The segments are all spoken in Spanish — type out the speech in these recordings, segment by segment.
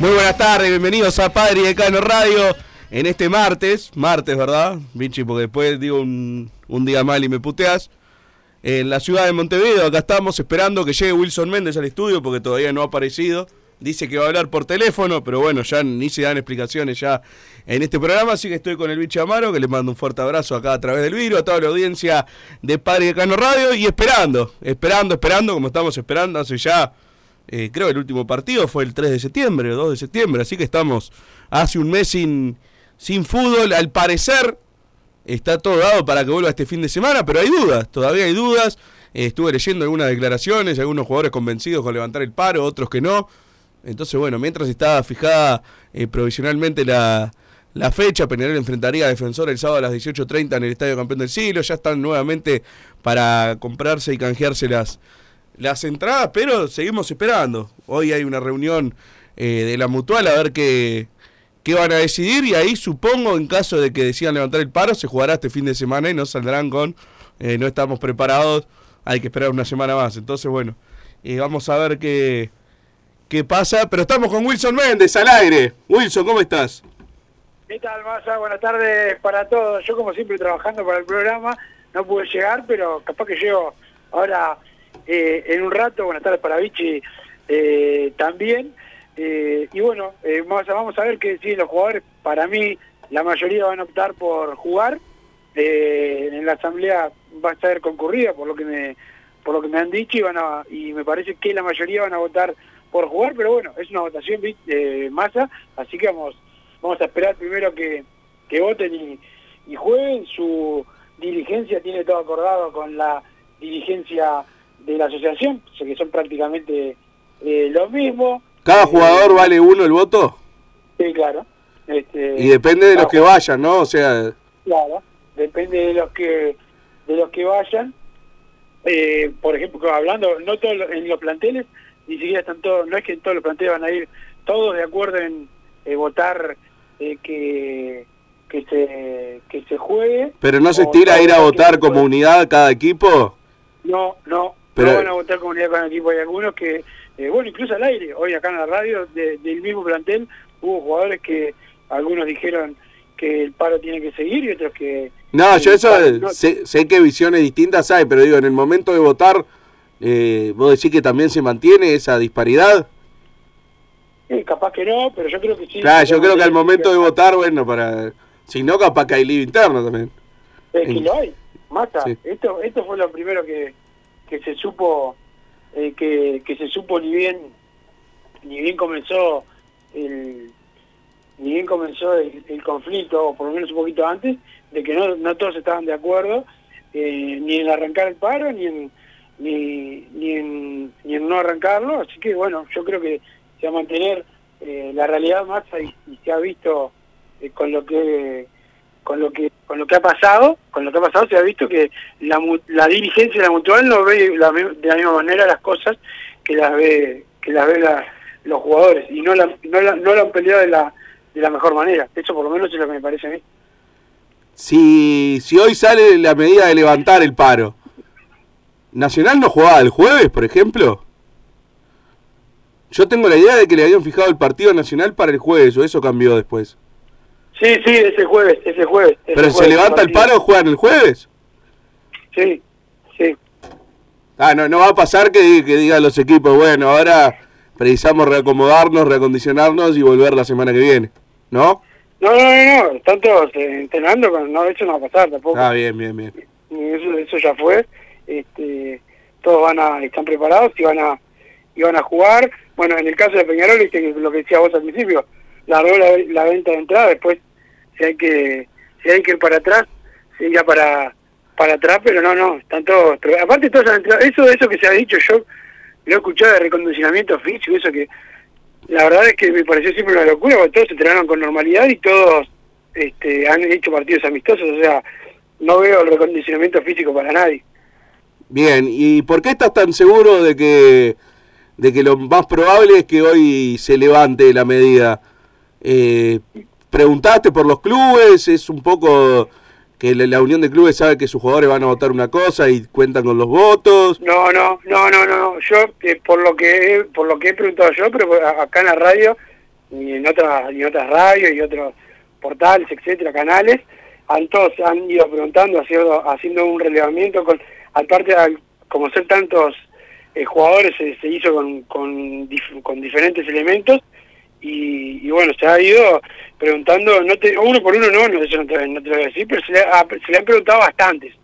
Muy buenas tardes, bienvenidos a Padre y Decano Radio en este martes, martes, ¿verdad? Vichy, porque después digo un, día mal y me puteas. En la ciudad de Montevideo, acá estamos esperando que llegue Wilson Méndez al estudio porque todavía no ha aparecido. Dice que va a hablar por teléfono, pero bueno, ya ni se dan explicaciones ya en este programa, así que estoy con el bicho Amaro, que le mando un fuerte abrazo acá a través del vidrio, a toda la audiencia de Padre y Decano Radio, y esperando, esperando, esperando, como estamos esperando hace ya eh, creo que el último partido fue el 3 de septiembre, o 2 de septiembre, así que estamos hace un mes sin, sin fútbol. Al parecer está todo dado para que vuelva este fin de semana, pero hay dudas, todavía hay dudas. Eh, estuve leyendo algunas declaraciones, algunos jugadores convencidos con levantar el paro, otros que no. Entonces, bueno, mientras estaba fijada eh, provisionalmente la, la fecha, Peñarol enfrentaría a Defensor el sábado a las 18.30 en el Estadio Campeón del Siglo. Ya están nuevamente para comprarse y canjearse las, las entradas, pero seguimos esperando. Hoy hay una reunión eh, de la mutual a ver qué, qué van a decidir y ahí supongo en caso de que decidan levantar el paro se jugará este fin de semana y no saldrán con eh, no estamos preparados, hay que esperar una semana más. Entonces bueno, eh, vamos a ver qué, qué pasa, pero estamos con Wilson Méndez al aire. Wilson, ¿cómo estás? ¿Qué tal, Massa? Buenas tardes para todos. Yo, como siempre, trabajando para el programa, no pude llegar, pero capaz que llego ahora eh, en un rato. Buenas tardes para Vichy eh, también. Eh, y bueno, eh, vamos, a, ver qué deciden los jugadores. Para mí, la mayoría van a optar por jugar. En la asamblea va a estar concurrida, por lo que me por lo que me han dicho, y, van a, y me parece que la mayoría van a votar por jugar, pero bueno, es una votación masa, así que vamos vamos a esperar primero que, que voten y, y jueguen. Su dirigencia tiene todo acordado con la dirigencia de la asociación, sé que son prácticamente eh, lo mismo. ¿Cada jugador vale uno el voto? Sí, claro. Este, Y depende de los cada que vayan, ¿no? O sea, Claro, depende de los que de los que vayan. Eh, por ejemplo, hablando, no todos en los planteles, ni siquiera están todos, no es que en todos los planteles van a ir todos de acuerdo en eh, votar eh, que que se que se juegue. pero no se o estira a ir a votar como unidad cada equipo. No, no, Pero- no van a votar comunidad con el equipo. Hay algunos que, eh, bueno, incluso al aire, hoy acá en la radio, de- del mismo plantel, hubo jugadores que algunos dijeron que el paro tiene que seguir y otros que... No, yo eso paro eh, no. sé, sé que visiones distintas hay, pero digo, en el momento de votar, eh, vos decís que también se mantiene esa disparidad. Capaz que no, pero yo creo que sí. Claro, yo creo que al momento de votar, bueno, para... Si no, capaz que hay lío interno también. Es que lo hay, mata. Sí. Esto esto fue lo primero que, que se supo, eh, que, que se supo ni bien ni bien comenzó el ni bien comenzó el, conflicto, o por lo menos un poquito antes, de que no, no todos estaban de acuerdo, eh, ni en arrancar el paro, ni en, ni, ni, en, ni en no arrancarlo, así que bueno, yo creo que se va a mantener eh, la realidad más y, y se ha visto eh, con lo que con lo que con lo que ha pasado, con lo que ha pasado se ha visto que la, la dirigencia de la mutual no ve la de la misma manera las cosas que las ve que las ve la- los jugadores y no la, no la, no la han peleado de la de la mejor manera. Eso por lo menos es lo que me parece a mí. Si, si hoy sale la medida de levantar el paro, ¿Nacional no jugaba el jueves, por ejemplo? Yo tengo la idea de que le habían fijado el partido nacional para el jueves, o eso cambió después. Sí, sí, ese jueves, ese jueves. ese Pero se levanta el paro, juegan el jueves. Sí, sí. Ah, no, no va a pasar que, que digan los equipos, bueno, ahora precisamos reacomodarnos, reacondicionarnos y volver la semana que viene, ¿no? No, no, no, no, están todos eh, entrenando, pero no, eso no va a pasar tampoco. Ah, bien, bien, bien. eso, eso ya fue. Este, todos van a, están preparados y van a, y van a jugar. Bueno, en el caso de Peñarol, viste lo que decía vos al principio, largó la, la venta de entrada, después si hay que, si hay que ir para atrás, se irá para, para atrás, pero no, no, están todos, aparte todos han entrado, eso, eso que se ha dicho, yo lo he escuchado de recondicionamiento físico, eso que la verdad es que me pareció siempre una locura, porque todos se entrenaron con normalidad y todos este, han hecho partidos amistosos, o sea, no veo el recondicionamiento físico para nadie. Bien, ¿y por qué estás tan seguro de que, de que lo más probable es que hoy se levante la medida? Eh, ¿Preguntaste por los clubes? ¿Es un poco que la, unión de clubes sabe que sus jugadores van a votar una cosa y cuentan con los votos? No, no, no, no, no. Yo por lo que por lo que he preguntado yo, pero acá en la radio y en otras y otras radios y otros portales, etcétera, canales, han todos han ido preguntando, haciendo haciendo un relevamiento con aparte al, como ser tantos eh, jugadores se, se hizo con con, con diferentes elementos y, y bueno, se ha ido preguntando, no te, uno por uno no, no, eso no te, no te lo voy a decir, pero se le, ha- se le han preguntado bastantes.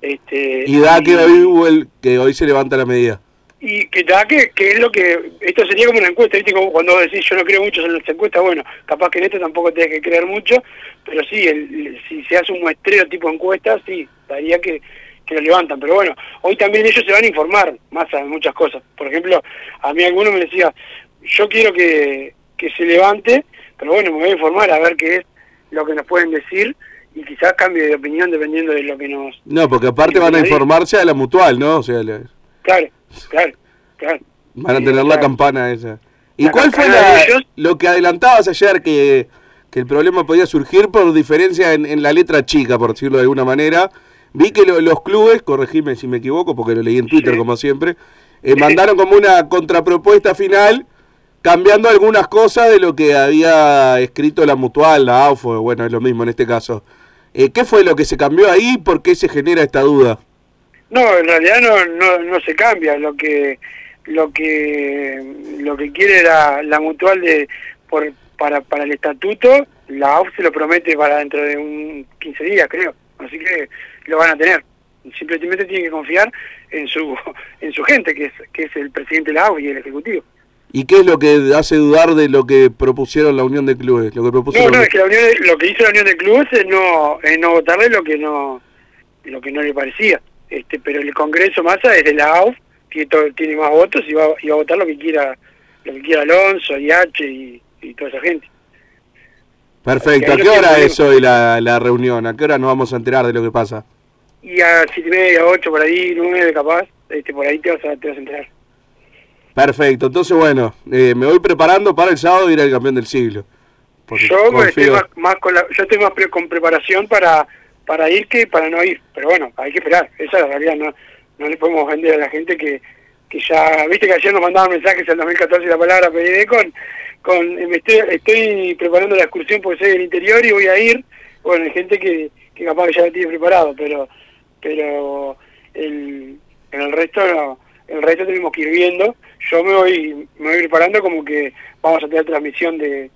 Este, Y da que David Huel, que hoy se levanta la medida. y que da que, que es lo que esto sería como una encuesta viste como cuando vos decís yo no creo mucho en las encuestas bueno capaz que en esto tampoco tenés que creer mucho pero sí el, el- si se hace un muestreo tipo encuesta sí daría que, que lo levantan pero bueno hoy también ellos se van a informar más de muchas cosas por ejemplo a mí alguno me decía yo quiero que, que se levante pero bueno me voy a informar a ver qué es lo que nos pueden decir y quizás cambie de opinión dependiendo de lo que nos No, porque aparte van a informarse a la mutual, ¿no? O sea, le- claro claro claro van a Sí, tener la claro. campana esa. ¿Y La cuál fue la- lo que adelantabas ayer que, que el problema podía surgir por diferencia en, en la letra chica, por decirlo de alguna manera? Vi que lo- los clubes, corregime si me equivoco, porque lo leí en Twitter Sí. como siempre, eh, mandaron como una contrapropuesta final cambiando algunas cosas de lo que había escrito la mutual, la AUFO, bueno, es lo mismo en este caso. Eh, ¿Qué fue lo que se cambió ahí? ¿Por qué se genera esta duda? No, en realidad no, no, no se cambia. Lo que lo que lo que quiere la, la mutual de por para para el estatuto, la AUF se lo promete para dentro de un 15 días, creo. Así que lo van a tener. Simplemente tienen que confiar en su en su gente, que es que es el presidente de la AUF y el ejecutivo. ¿Y qué es lo que hace dudar de lo que propusieron la Unión de Clubes? Lo que propuso No, no, es que la unión, de- lo que hizo la Unión de Clubes es no, es no votarle lo que no lo que no le parecía. este Pero el Congreso Massa es de la AUF, tiene, todo- tiene más votos y va, y va a votar lo que quiera lo que quiera Alonso, IH y, y toda esa gente. Perfecto. ¿A qué hora es hoy la, la reunión? ¿A qué hora nos vamos a enterar de lo que pasa? Y a siete y media, ocho, por ahí, nueve capaz, este por ahí te vas a, te vas a enterar. Perfecto. Entonces, bueno, eh, me voy preparando para el sábado ir al campeón del siglo. Yo estoy más, más con la, yo estoy más pre- con preparación para para ir que para no ir, pero bueno, hay que esperar, esa es la realidad, no no le podemos vender a la gente que, que ya, viste que ayer nos mandaban mensajes en 2014 la palabra PID con, con me estoy, estoy preparando la excursión porque soy del interior y voy a ir, bueno, hay gente que, que capaz que ya lo tiene preparado, pero pero el, en el resto no, el resto tenemos que ir viendo, yo me voy, me voy preparando como que vamos a tener transmisión de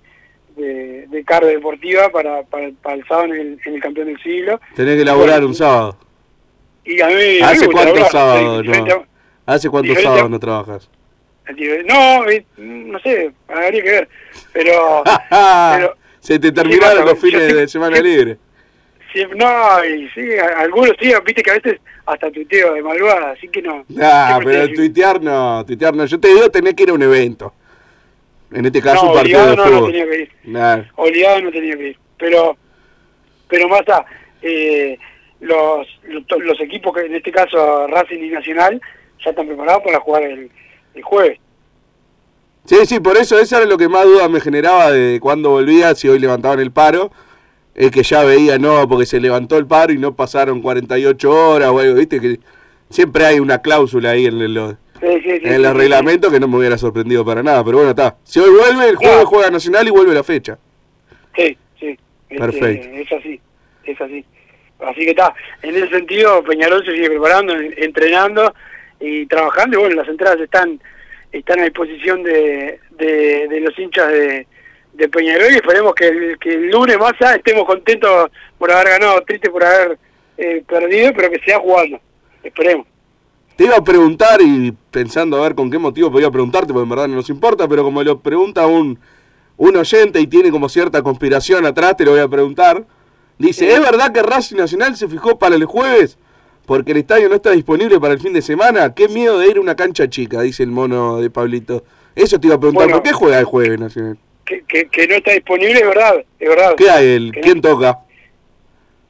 de, de carga deportiva para, para, para el sábado en el, en el campeón del siglo. Tenés que Bueno, un sábado. Y a mí, a mí me ¿Hace cuántos sábados no? ¿Hace cuántos sábados no trabajas? a- No, eh, no sé, habría que ver. Pero, pero Se te terminaron los fines de semana libre. Sí, no, y sí, algunos sí, viste que a veces hasta tuiteo de malvada, así que no. Ah, siempre pero tuitear no, tuitear no. Yo te digo, tenés que ir a un evento. En este caso, No, un partido obligado de no, no fútbol. tenía que ir. Nah. Obligado no tenía que ir. Pero, pero más a eh, los, los, los equipos que en este caso Racing y Nacional ya están preparados para jugar el, el jueves. Sí, sí, por eso eso era lo que más duda me generaba de cuando volvía, si hoy levantaban el paro, es que ya veía, no, porque se levantó el paro y no pasaron 48 horas o algo, viste, que siempre hay una cláusula ahí en, los Sí, sí, sí, en el reglamento que no me hubiera sorprendido para nada, pero bueno, está. Si hoy vuelve, el Claro. juega Nacional y vuelve la fecha. Sí, sí. Este, Perfecto. Es así, es así. Así que está, en ese sentido Peñarol se sigue preparando, en- entrenando y trabajando y bueno, las entradas están están a disposición de, de, de los hinchas de, de Peñarol y esperemos que el, que el lunes más allá estemos contentos por haber ganado, tristes por haber eh, perdido, pero que sea jugando. Esperemos. Te iba a preguntar y pensando a ver con qué motivo podía preguntarte, porque en verdad no nos importa, pero como lo pregunta un, un oyente y tiene como cierta conspiración atrás, te lo voy a preguntar. Dice, ¿es verdad que Racing Nacional se fijó para el jueves? Porque el estadio no está disponible para el fin de semana. Qué miedo de ir a una cancha chica, dice el mono de Pablito. Eso te iba a preguntar, Bueno. ¿por qué juega el jueves Nacional? Que, que, que no está disponible, es verdad, es verdad. ¿Qué hay? El, Que no- ¿Quién toca?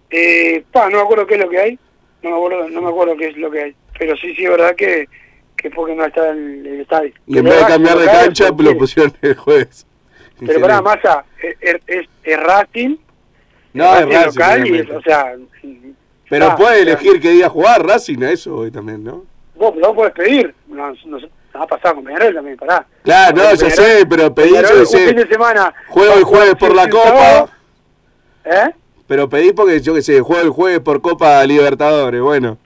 Eh, pa, no me acuerdo qué es lo que hay, no me acuerdo, no me acuerdo qué es lo que hay, pero sí, sí, es verdad que, que porque no está el, el estadio. Y en vez de cambiar de cancha, lo pusieron el jueves. Pero pará. Massa, es, es, es Racing, No, es Racing local, y es, o sea... Pero está, puede elegir qué día jugar Racing a eso hoy también, ¿no? Vos, vos podés pedir, no, no, nos ha pasado con Peñarol también, pará. Claro, no, Peñarol- sé, pero pedí, Peñarol yo un fin de semana... juego el jueves por la Copa, ¿Eh? pero pedí porque yo que sé, juego el jueves por Copa Libertadores, bueno,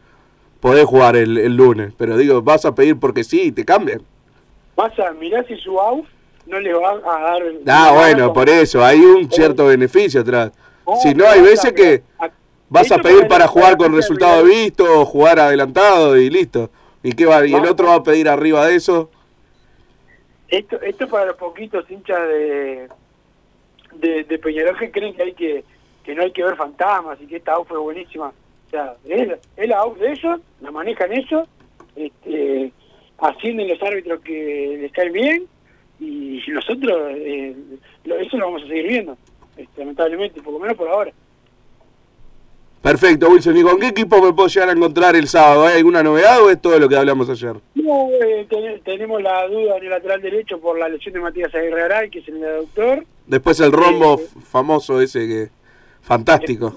podés jugar el, el lunes, pero digo, vas a pedir porque sí y te cambian. Massa, mirá si su AUF no le va a dar... Ah, bueno, por eso, hay un cierto beneficio atrás. Si no, hay veces que vas a pedir para jugar con resultado visto o jugar adelantado y listo. ¿Y qué va? ¿Y el otro va a pedir arriba de eso? Esto, esto para los poquitos hinchas de, de, de Peñarol que creen que hay que que no hay que ver fantasmas y que esta AUF fue buenísima. O sea, es, es la AUF de ellos, la manejan ellos, este, ascienden los árbitros que les caen bien y nosotros eh, eso lo vamos a seguir viendo, este, lamentablemente, por lo menos por ahora. Perfecto, Wilson. ¿Y con qué equipo me puedo llegar a encontrar el sábado? ¿Hay alguna novedad o es todo lo que hablamos ayer? No, eh, ten- tenemos la duda en el lateral derecho por la lesión de Matías Aguirre Aray, que es el doctor. Después el rombo Eh, famoso ese que... Fantástico.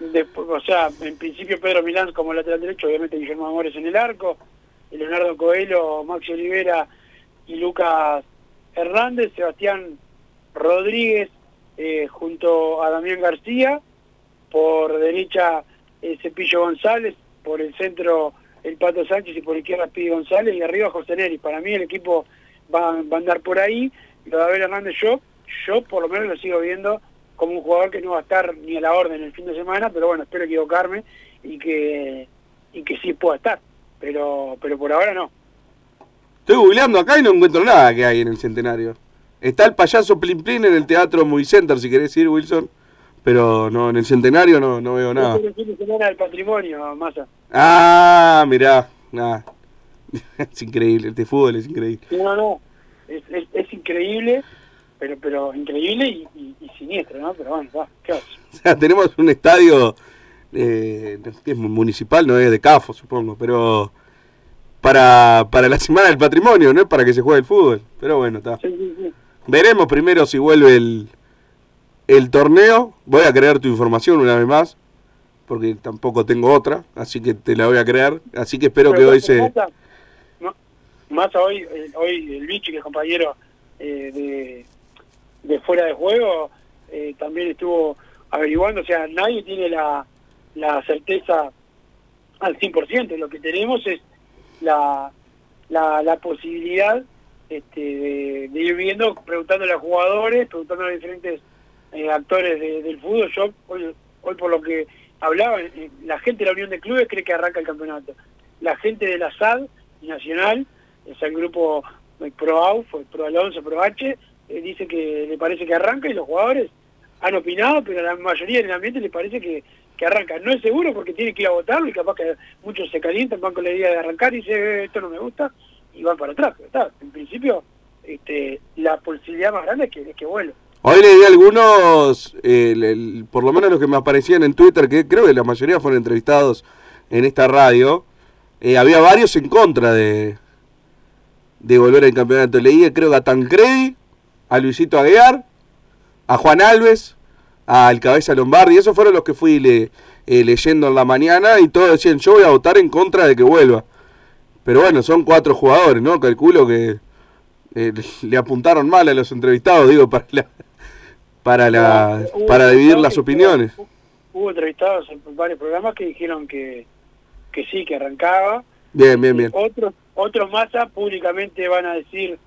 De- o sea, en principio Pedro Milán como lateral derecho, obviamente Guillermo Amores en el arco, Leonardo Coelho, Maxi Olivera y Lucas Hernández, Sebastián Rodríguez eh, junto a Damián García, por derecha eh, Cepillo González, por el centro el Pato Sánchez y por izquierda Pidi González y arriba José Neri. Para mí el equipo va, va a andar por ahí. Lo de Abel Hernández yo, yo por lo menos lo sigo viendo como un jugador que no va a estar ni a la orden el fin de semana, pero bueno, espero equivocarme y que y que sí pueda estar, pero pero por ahora no. Estoy googleando acá y no encuentro nada que hay en el centenario. Está el payaso Plin Plin en el teatro Movie Center, si querés ir, Wilson. Pero no, en el centenario no, no veo nada. Es el fin de semana del patrimonio, Massa. Ah, mirá. Nada. es increíble, este fútbol es increíble. No, no, es, es, es increíble, pero pero increíble y, y, y siniestro, ¿no? Pero bueno, va, ¿qué? O sea, tenemos un estadio eh, que es municipal, no es de CAFO, supongo, pero para, para la Semana del Patrimonio, no es para que se juegue el fútbol. Pero bueno, está. Sí, sí, sí. Veremos primero si vuelve el, el torneo. Voy a creer tu información una vez más, porque tampoco tengo otra, así que te la voy a creer. Así que espero que hoy se... No, Massa hoy, eh, hoy el bicho que es compañero eh, de, de fuera de juego eh, también estuvo averiguando, o sea, nadie tiene la, la certeza al 100%, lo que tenemos es la, la, la posibilidad este, de, de ir viendo, preguntándole a jugadores, preguntándole a diferentes eh, actores de- del fútbol. Yo hoy, hoy por lo que hablaba, eh, la gente de la Unión de Clubes cree que arranca el campeonato. La gente de la SAD Nacional, es el grupo eh, Pro AUF, Pro Alonso, Pro H, dice que le parece que arranca y los jugadores han opinado, pero a la mayoría del ambiente les parece que, que arranca. No es seguro porque tiene que ir a votarlo y capaz que muchos se calientan, van con la idea de arrancar y dicen, "Eh, esto no me gusta, y van para atrás. Pero está, en principio, este, la posibilidad más grande es que, es que vuelva. Hoy leí algunos, eh, por lo menos los que me aparecían en Twitter, que creo que la mayoría fueron entrevistados en esta radio. eh, había varios en contra de, de volver al campeonato. Leí, creo que a Tancredi, a Luisito Aguiar, a Juan Alves, al Cabeza Lombardi. Esos fueron los que fui le- eh, leyendo en la mañana y todos decían, yo voy a votar en contra de que vuelva. Pero bueno, son cuatro jugadores, ¿no? Calculo que le apuntaron mal a los entrevistados, digo, para la, para la, Hubo para dividir las opiniones. Hubo entrevistados en varios programas que dijeron que, que sí, que arrancaba. Bien, bien, bien. Otros, otros masas públicamente van a decir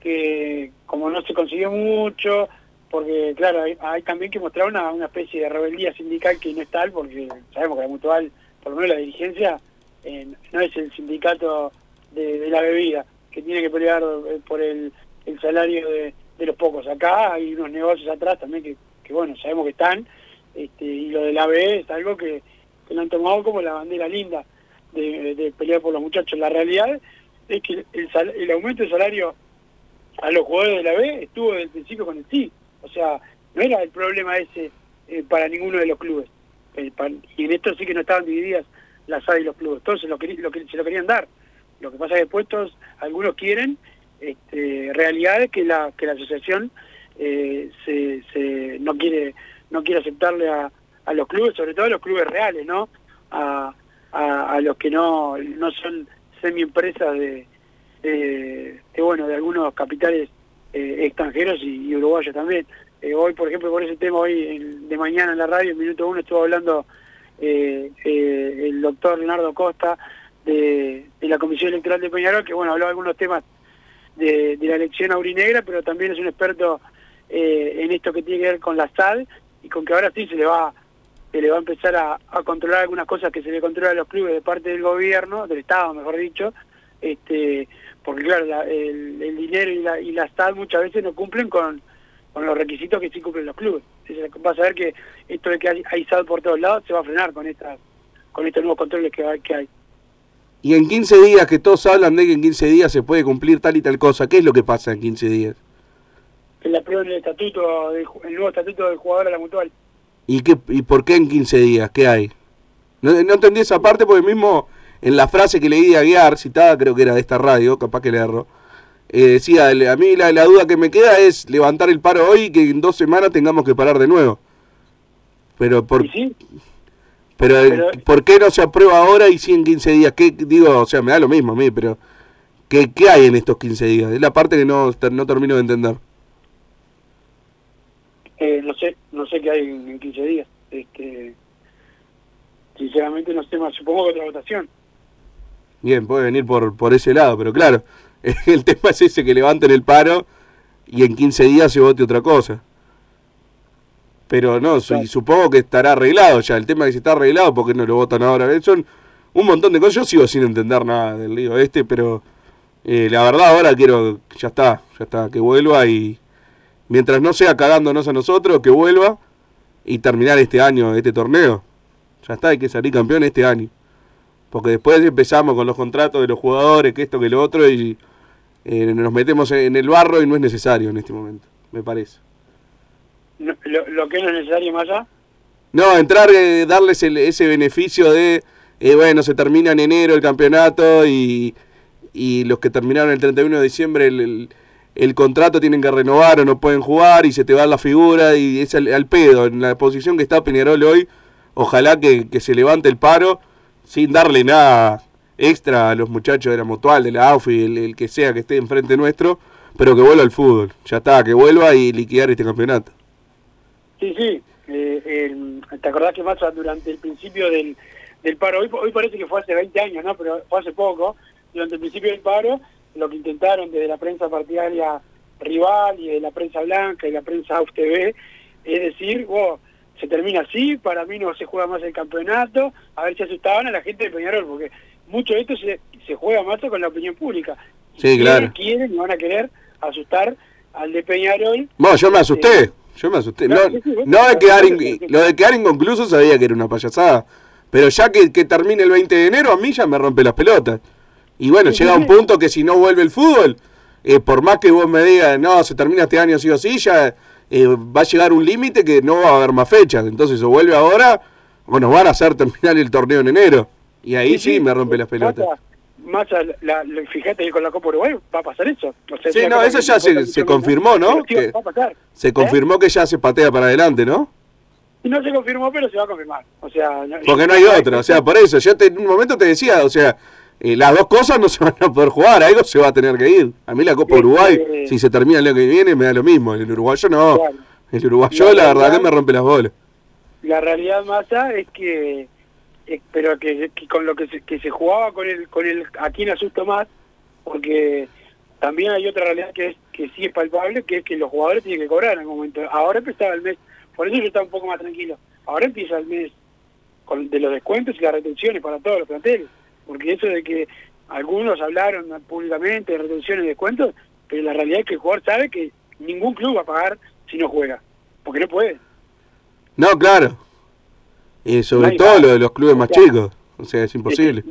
que como no se consiguió mucho, porque claro, hay, hay también que mostrar una, una especie de rebeldía sindical que no es tal, porque sabemos que la mutual, por lo menos la dirigencia, eh, no es el sindicato de, de la bebida, que tiene que pelear eh, por el, el salario de, de los pocos. Acá hay unos negocios atrás también que, que bueno, sabemos que están, este, y lo del AB es algo que, que lo han tomado como la bandera linda de, de pelear por los muchachos. La realidad es que el, sal- el aumento de salario a los jugadores de la B estuvo desde el principio con el sí. O sea, no era el problema ese eh, para ninguno de los clubes. Y en esto sí que no estaban divididas las A y los clubes. Todos se lo, lo se lo querían dar. Lo que pasa es que después todos, algunos quieren este, realidades que la, que la asociación eh, se, no quiere no quiere aceptarle a, a los clubes, sobre todo a los clubes reales, ¿no? A, a, a los que no, no son semi-empresas de, de, de, bueno, de algunos capitales eh, extranjeros y, y uruguayos también. Eh, hoy, por ejemplo, por ese tema, hoy en- de mañana en la radio, en Minuto Uno, estuvo hablando eh, eh, el doctor Leonardo Costa de, de la Comisión Electoral de Peñarol, que bueno, habló de algunos temas de, de la elección aurinegra, pero también es un experto eh, en esto que tiene que ver con la SAD y con que ahora sí se le va se le va a empezar a, controlar algunas cosas que se le controla a los clubes de parte del gobierno, del Estado mejor dicho, este porque claro, la- el, dinero y la, y la SAD muchas veces no cumplen con, con los requisitos que sí cumplen los clubes. Vas a ver que esto de que hay, hay SAD por todos lados se va a frenar con estas con estos nuevos controles que, que hay. Y en 15 días, que todos hablan de que en 15 días se puede cumplir tal y tal cosa, ¿qué es lo que pasa en 15 días? Que le aprueben el estatuto, el nuevo estatuto del jugador a la mutual. ¿Y, qué, ¿Y por qué en 15 días? ¿Qué hay? No, no entendí esa parte porque mismo en la frase que leí de Aguiar, citada creo que era de esta radio, capaz que le erro, eh, decía, a mí la, la duda que me queda es levantar el paro hoy y que en dos semanas tengamos que parar de nuevo. Pero por, Y sí, pero, eh, pero- ¿por qué no se aprueba ahora y sí en 15 días? ¿Qué, digo, o sea, me da lo mismo a mí, pero ¿qué, qué hay en estos 15 días? Es la parte que no, no termino de entender. eh, no sé, no sé qué hay en, en 15 días. Este, sinceramente no sé más, supongo que otra votación. Bien, puede venir por, por ese lado, pero claro, el tema es ese, que levanten el paro y en 15 días se vote otra cosa. Pero no, y supongo que estará arreglado ya. El tema es que si está arreglado, ¿por qué no lo votan ahora? Son un montón de cosas. Yo sigo sin entender nada del lío este, pero eh, la verdad ahora quiero, ya está, ya está, que vuelva y mientras no sea cagándonos a nosotros, que vuelva y terminar este año, este torneo. Ya está, hay que salir campeón este año. Porque después empezamos con los contratos de los jugadores, que esto, que lo otro, y eh, nos metemos en el barro y no es necesario en este momento, me parece. Lo, lo que no es necesario más allá, No, entrar, eh, darles el- ese beneficio de, eh, bueno, se termina en enero el campeonato y, y los que terminaron el 31 de diciembre el, el- el contrato tienen que renovar o no pueden jugar y se te va la figura y es al, al pedo. En la posición que está Peñarol hoy, ojalá que, que se levante el paro sin darle nada extra a los muchachos de la Mutual, de la AUFI, el, el que sea que esté enfrente nuestro, pero que vuelva al fútbol. Ya está, que vuelva y liquidar este campeonato. Sí, sí. Eh, el- ¿Te acordás que más durante el principio del, del paro, hoy, hoy parece que fue hace 20 años, ¿no? Pero fue hace poco, durante el principio del paro, lo que intentaron desde la prensa partidaria rival y de la prensa blanca y la prensa AUF TV, es decir, "Wow, se termina así, para mí no se juega más el campeonato, a ver si asustaban a la gente de Peñarol, porque mucho de esto se, se juega más con la opinión pública. Sí, claro. Quieren, quieren y van a querer asustar al de Peñarol Bueno, yo me asusté. Yo me asusté. No, no de quedar in- lo de quedar inconcluso sabía que era una payasada. Pero ya que, que termine el 20 de enero, a mí ya me rompe las pelotas. Y bueno, llega un punto que si no vuelve el fútbol, eh, por más que vos me digas, no, se termina este año sí o sí, ya eh, va a llegar un límite que no va a haber más fechas. Entonces, o vuelve ahora, o nos van a hacer terminar el torneo en enero. Y ahí sí, me rompe las pelotas. Más, más la, la- fíjate que con la Copa Uruguay va a pasar eso. O sea, Sí, no, eso ya se, se confirmó, ¿no? Que va a pasar. se confirmó que ya se patea para adelante, ¿no? No se confirmó, pero se va a confirmar. O sea, no- Porque no hay otra, o sea, por eso, yo te- en un momento te decía, o sea, eh, las dos cosas no se van a poder jugar, algo se va a tener que ir. A mí la Copa Sí, Uruguay, eh, si se termina el año que viene, me da lo mismo, el uruguayo no. Claro. El uruguayo, La la verdad que me rompe las bolas. la realidad masa es que es- pero que, que con lo que se, que se jugaba con el con el a quién asusto más porque también hay otra realidad que es que sí es palpable que es que los jugadores tienen que cobrar en algún momento. Ahora empezaba el mes por eso yo estaba un poco más tranquilo. Ahora empieza el mes con, de los descuentos y las retenciones para todos los planteles porque eso de que algunos hablaron públicamente de retenciones y descuentos pero la realidad es que el jugador sabe que ningún club va a pagar si no juega porque no puede. No, claro. Y sobre No todo lo de los clubes más chicos, o sea, es imposible.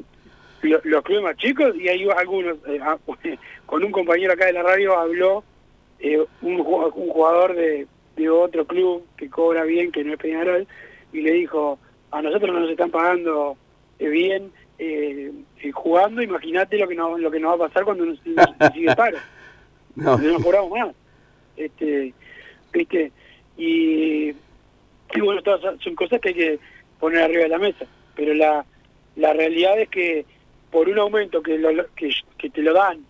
Lo- los clubes más chicos y hay algunos eh, ah, con un compañero acá de la radio habló eh, un, ju- un jugador de, de otro club que cobra bien que no es Peñarol y le dijo a nosotros no nos están pagando eh, bien eh, eh, jugando imagínate lo que nos lo que nos va a pasar cuando nos, nos sigue paro. No. no nos cobramos más este viste y, y bueno todas son cosas que hay que poner arriba de la mesa. Pero la la realidad es que por un aumento que lo, que, que te lo dan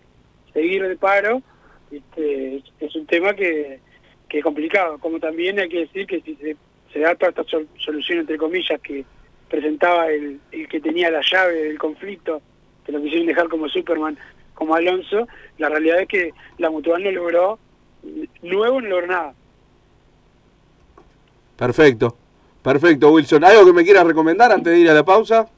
seguir de paro este, es, un tema que, que es complicado. Como también hay que decir que si se, se da toda esta sol- solución entre comillas que presentaba el, el que tenía la llave del conflicto que lo quisieron dejar como Superman como Alonso la realidad es que la mutual no logró nuevo no logró nada. Perfecto. Perfecto, Wilson. ¿Algo que me quieras recomendar antes de ir a la pausa?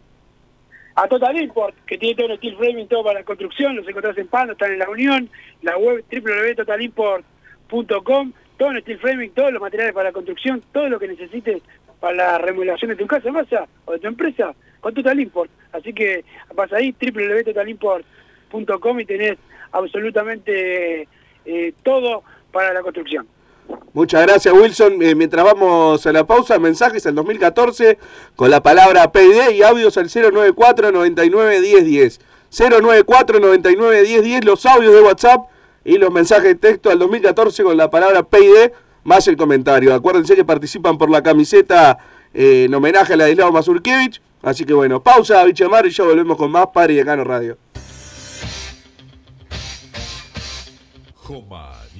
a Total Import, que tiene todo el steel framing, todo para la construcción, los encontrás en Pando, están en la Unión, la web www.totalimport.com, todo en steel framing, todos los materiales para la construcción, todo lo que necesites para la remodelación de tu casa, masa o de tu empresa, con Total Import. Así que vas ahí, www.totalimport.com y tenés absolutamente eh, todo para la construcción. Muchas gracias, Wilson. Eh, mientras vamos a la pausa, mensajes al 2014 con la palabra PID y audios al 094 99 10 10. 094 99 10 10, los audios de WhatsApp y los mensajes de texto al 2014 con la palabra PID más el comentario. Acuérdense que participan por la camiseta eh, en homenaje a Ladislao Mazurkiewicz. Así que bueno, pausa, Bichamar, y ya volvemos con más Padre y Decano Radio. Joma,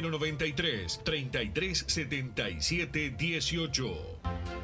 093 3377 18.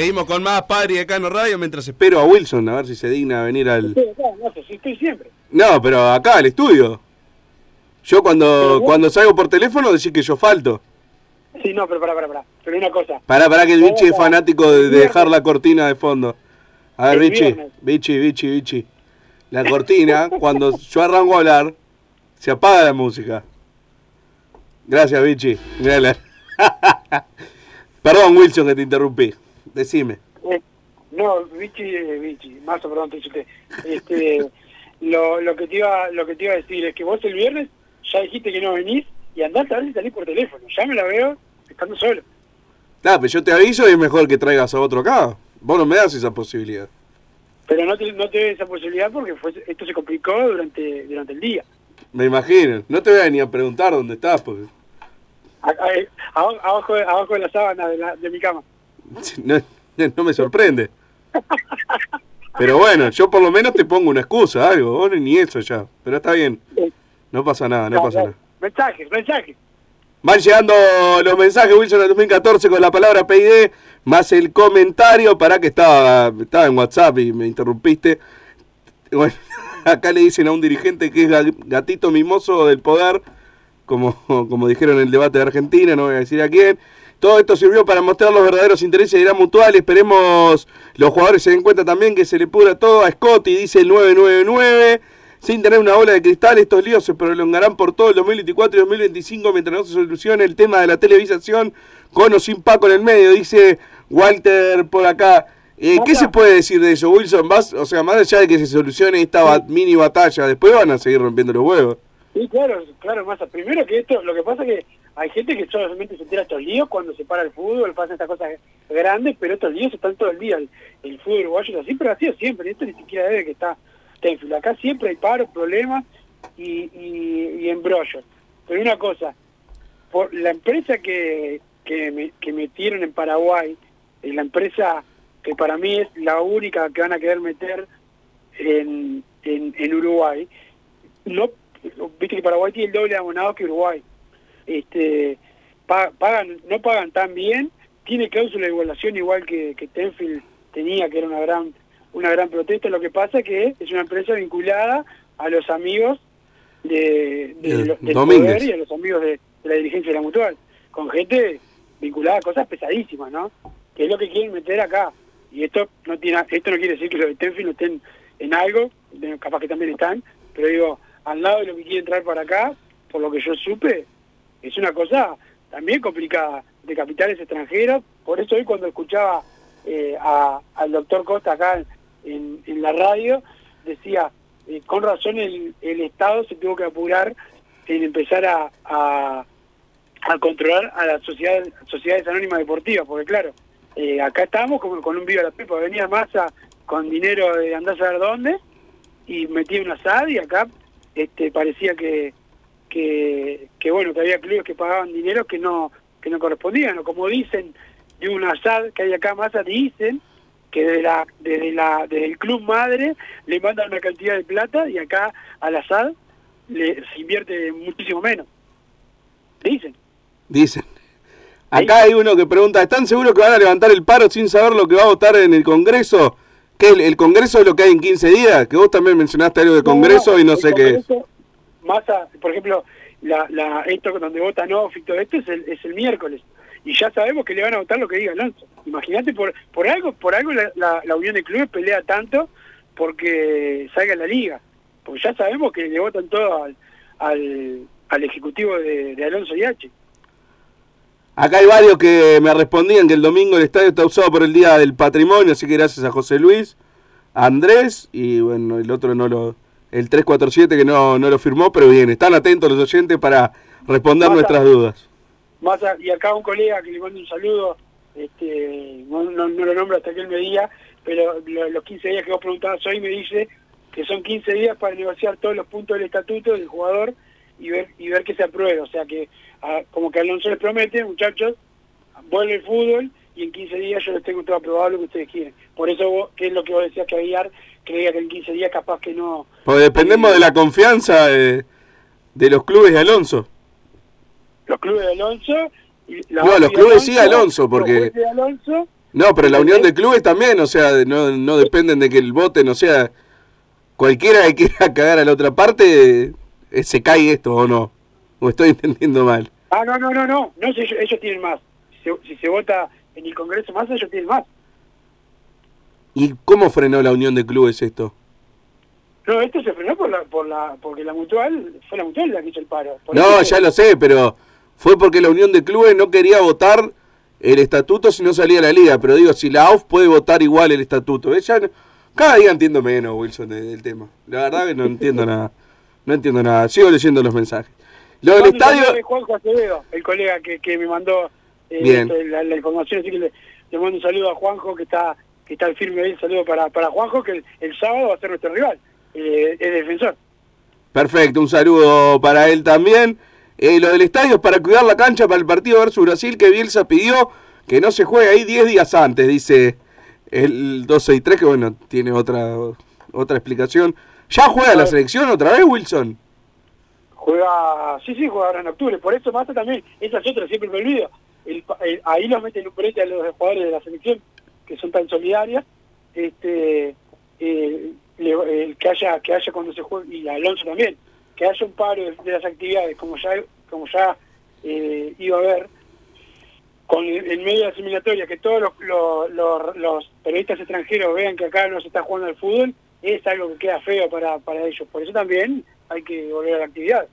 Seguimos con más Padre de Cano Radio mientras espero a Wilson a ver si se digna a venir al. Acá, no sé, si estoy siempre. No, pero acá al estudio. Yo cuando cuando salgo por teléfono decís que yo falto. Sí, no, pero pará, pará, pará. Pero una cosa. Pará, pará que el bichi es fanático de, de dejar la cortina de fondo. A ver, bichi, bichi, bichi, bichi. La cortina, cuando yo arranco a hablar, se apaga la música. Gracias, bichi. Perdón, Wilson, que te interrumpí. Decime. Eh, no, Vichy, eh, Vichy, Marzo, perdón, te. Este, lo, lo, que te iba, lo que te iba a decir es que vos el viernes ya dijiste que no venís y andás a ver si salís por teléfono. Ya me la veo estando solo. Ah, pero yo te aviso y es mejor que traigas a otro acá. Vos no me das esa posibilidad. Pero no te, no te doy esa posibilidad porque fue, esto se complicó durante, durante el día. Me imagino. No te voy a ni a preguntar dónde estás, porque A- a- abajo, de- abajo de la sábana de, la, de mi cama. no, no me sorprende. Pero bueno, yo por lo menos te pongo una excusa, algo. Vos ni eso ya. Pero está bien. No pasa nada, no pasa nada. Mensajes, mensajes. Van llegando los mensajes, Wilson, del 2014 con la palabra PID, más el comentario. Para que estaba, estaba en WhatsApp y me interrumpiste. Bueno, acá le dicen a un dirigente que es ga- gatito mimoso del poder, como, como dijeron en el debate de Argentina, no voy a decir a quién. Todo esto sirvió para mostrar los verdaderos intereses de Irán Mutual. Esperemos los jugadores se den cuenta también que se le pudra todo a Scotty, dice el 999. Sin tener una bola de cristal, estos líos se prolongarán por todo el 2024 y 2025 mientras no se solucione el tema de la televisación con o sin Paco en el medio, dice Walter por acá. Eh, ¿Qué se puede decir de eso, Wilson? Vas, o sea, más allá de que se solucione esta mini batalla, después van a seguir rompiendo los huevos. Sí, claro, claro, Massa. Primero que esto, lo que pasa es que hay gente que solamente se entera estos líos cuando se para el fútbol, pasan estas cosas grandes, pero estos líos están todo el día. El, fútbol uruguayo es así, pero ha sido siempre. Esto ni siquiera debe que está, está en fila. Acá siempre hay paros, problemas y, y, embrollos. Pero una cosa, por la empresa que, que, me- que metieron en Paraguay, es la empresa que para mí es la única que van a querer meter en, en, en Uruguay, no viste que Paraguay tiene el doble de abonados que Uruguay. Este, pa- pagan, no pagan tan bien, tiene cláusula de igualación igual que, que Tenfield tenía, que era una gran una gran protesta. Lo que pasa que es una empresa vinculada a los amigos de, de poder y a los amigos de, de la dirigencia de la mutual, con gente vinculada a cosas pesadísimas, ¿no? Que es lo que quieren meter acá. Y esto no tiene esto no quiere decir que los de Tenfield no estén en algo, capaz que también están, pero digo, al lado de lo que quiere entrar para acá, por lo que yo supe, es una cosa también complicada, de capitales extranjeros. Por eso hoy cuando escuchaba eh, al doctor Costa acá en, la radio, decía, eh, con razón el, Estado se tuvo que apurar en empezar a, controlar a las sociedades, sociedades anónimas deportivas, porque claro, eh, acá estamos como con un vivo a la pepa, venía masa con dinero de andar a saber dónde y metía una SAD y acá este parecía que, que, que bueno, que había clubes que pagaban dinero que no que no correspondían, o como dicen de una SAD que hay acá masa, dicen que desde la, desde la, desde el club madre le mandan una cantidad de plata y acá a la SAD le, se invierte muchísimo menos. Dicen. Dicen. Acá hay uno que pregunta, ¿están seguros que van a levantar el paro sin saber lo que va a votar en el Congreso? ¿Qué, el, el Congreso es lo que hay en 15 días? Que vos también mencionaste algo de Congreso y no sé. Congreso, Massa, por ejemplo, la, la, esto donde vota no y todo esto es el, es el miércoles. Y ya sabemos que le van a votar lo que diga Alonso. Imagínate, por, por algo por algo la, la, Unión de Clubes pelea tanto porque salga la liga. Porque ya sabemos que le votan todo al, al, al ejecutivo de, de Alonso y H. Acá hay varios que me respondían que el domingo el estadio está usado por el Día del Patrimonio, así que gracias a José Luis, a Andrés y bueno, el otro no lo... El 347 que no, no lo firmó, pero bien, están atentos los oyentes para responder nuestras dudas. Massa, y acá un colega que le mando un saludo, este, no, no, no lo nombro hasta que él me diga, pero lo- los 15 días que vos preguntabas hoy me dice que son 15 días para negociar todos los puntos del estatuto del jugador y ver y ver que se apruebe. O sea que, como que Alonso les promete, muchachos, vuelve el fútbol y en 15 días yo les tengo todo aprobado lo que ustedes quieren. Por eso, vos, que es lo que vos decías que Aguiar creía que en 15 días capaz que no... Porque dependemos de la confianza de, de los clubes de Alonso. Los clubes de Alonso... Y la No, los clubes sí, Alonso, los porque- de Alonso No, pero la unión de clubes también, o sea, no, no dependen de que el voten, o sea, cualquiera que quiera cagar a la otra parte, eh, se cae esto o no. O estoy entendiendo mal. Ah, no, no, no, no, no, ellos, ellos tienen más. Si se vota en el Congreso más, ellos tienen más. ¿Y cómo frenó la unión de clubes esto? No, esto se frenó por la, por la, porque la mutual, fue la mutual la que hizo el paro. Por No, ya lo sé, pero fue porque la unión de clubes no quería votar el estatuto si no salía la liga. Pero digo, si la AUF puede votar igual el estatuto. Ella, no- cada día entiendo menos, Wilson, de- del tema. La verdad que no entiendo nada. No entiendo nada. Sigo leyendo los mensajes. Lo del estadio... Juanjo Acevedo, el colega que, que me mandó eh, Bien. esto, la, la información, así que le, le mando un saludo a Juanjo que está que está firme ahí, un saludo para, para Juanjo que el, el sábado va a ser nuestro rival, eh, es defensor. Perfecto, un saludo para él también. Eh, lo del estadio es para cuidar la cancha para el partido versus Brasil que Bielsa pidió que no se juegue ahí 10 días antes, dice el 263, que bueno, tiene otra otra explicación. ¿Ya juega la selección otra vez, Wilson? Juega, sí, sí, juega ahora en octubre, por eso Massa también, esa es otra, siempre me olvido. El, el- ahí los meten un brete a los jugadores de la selección, que son tan solidarias, este eh, que haya que haya cuando se juegue, y Alonso también, que haya un paro de, las actividades, como ya como ya eh, iba a haber, con en medio de la eliminatoria, que todos los- los periodistas extranjeros vean que acá no se está jugando al fútbol, es algo que queda feo para, para ellos. Por eso también hay que volver a la actividad.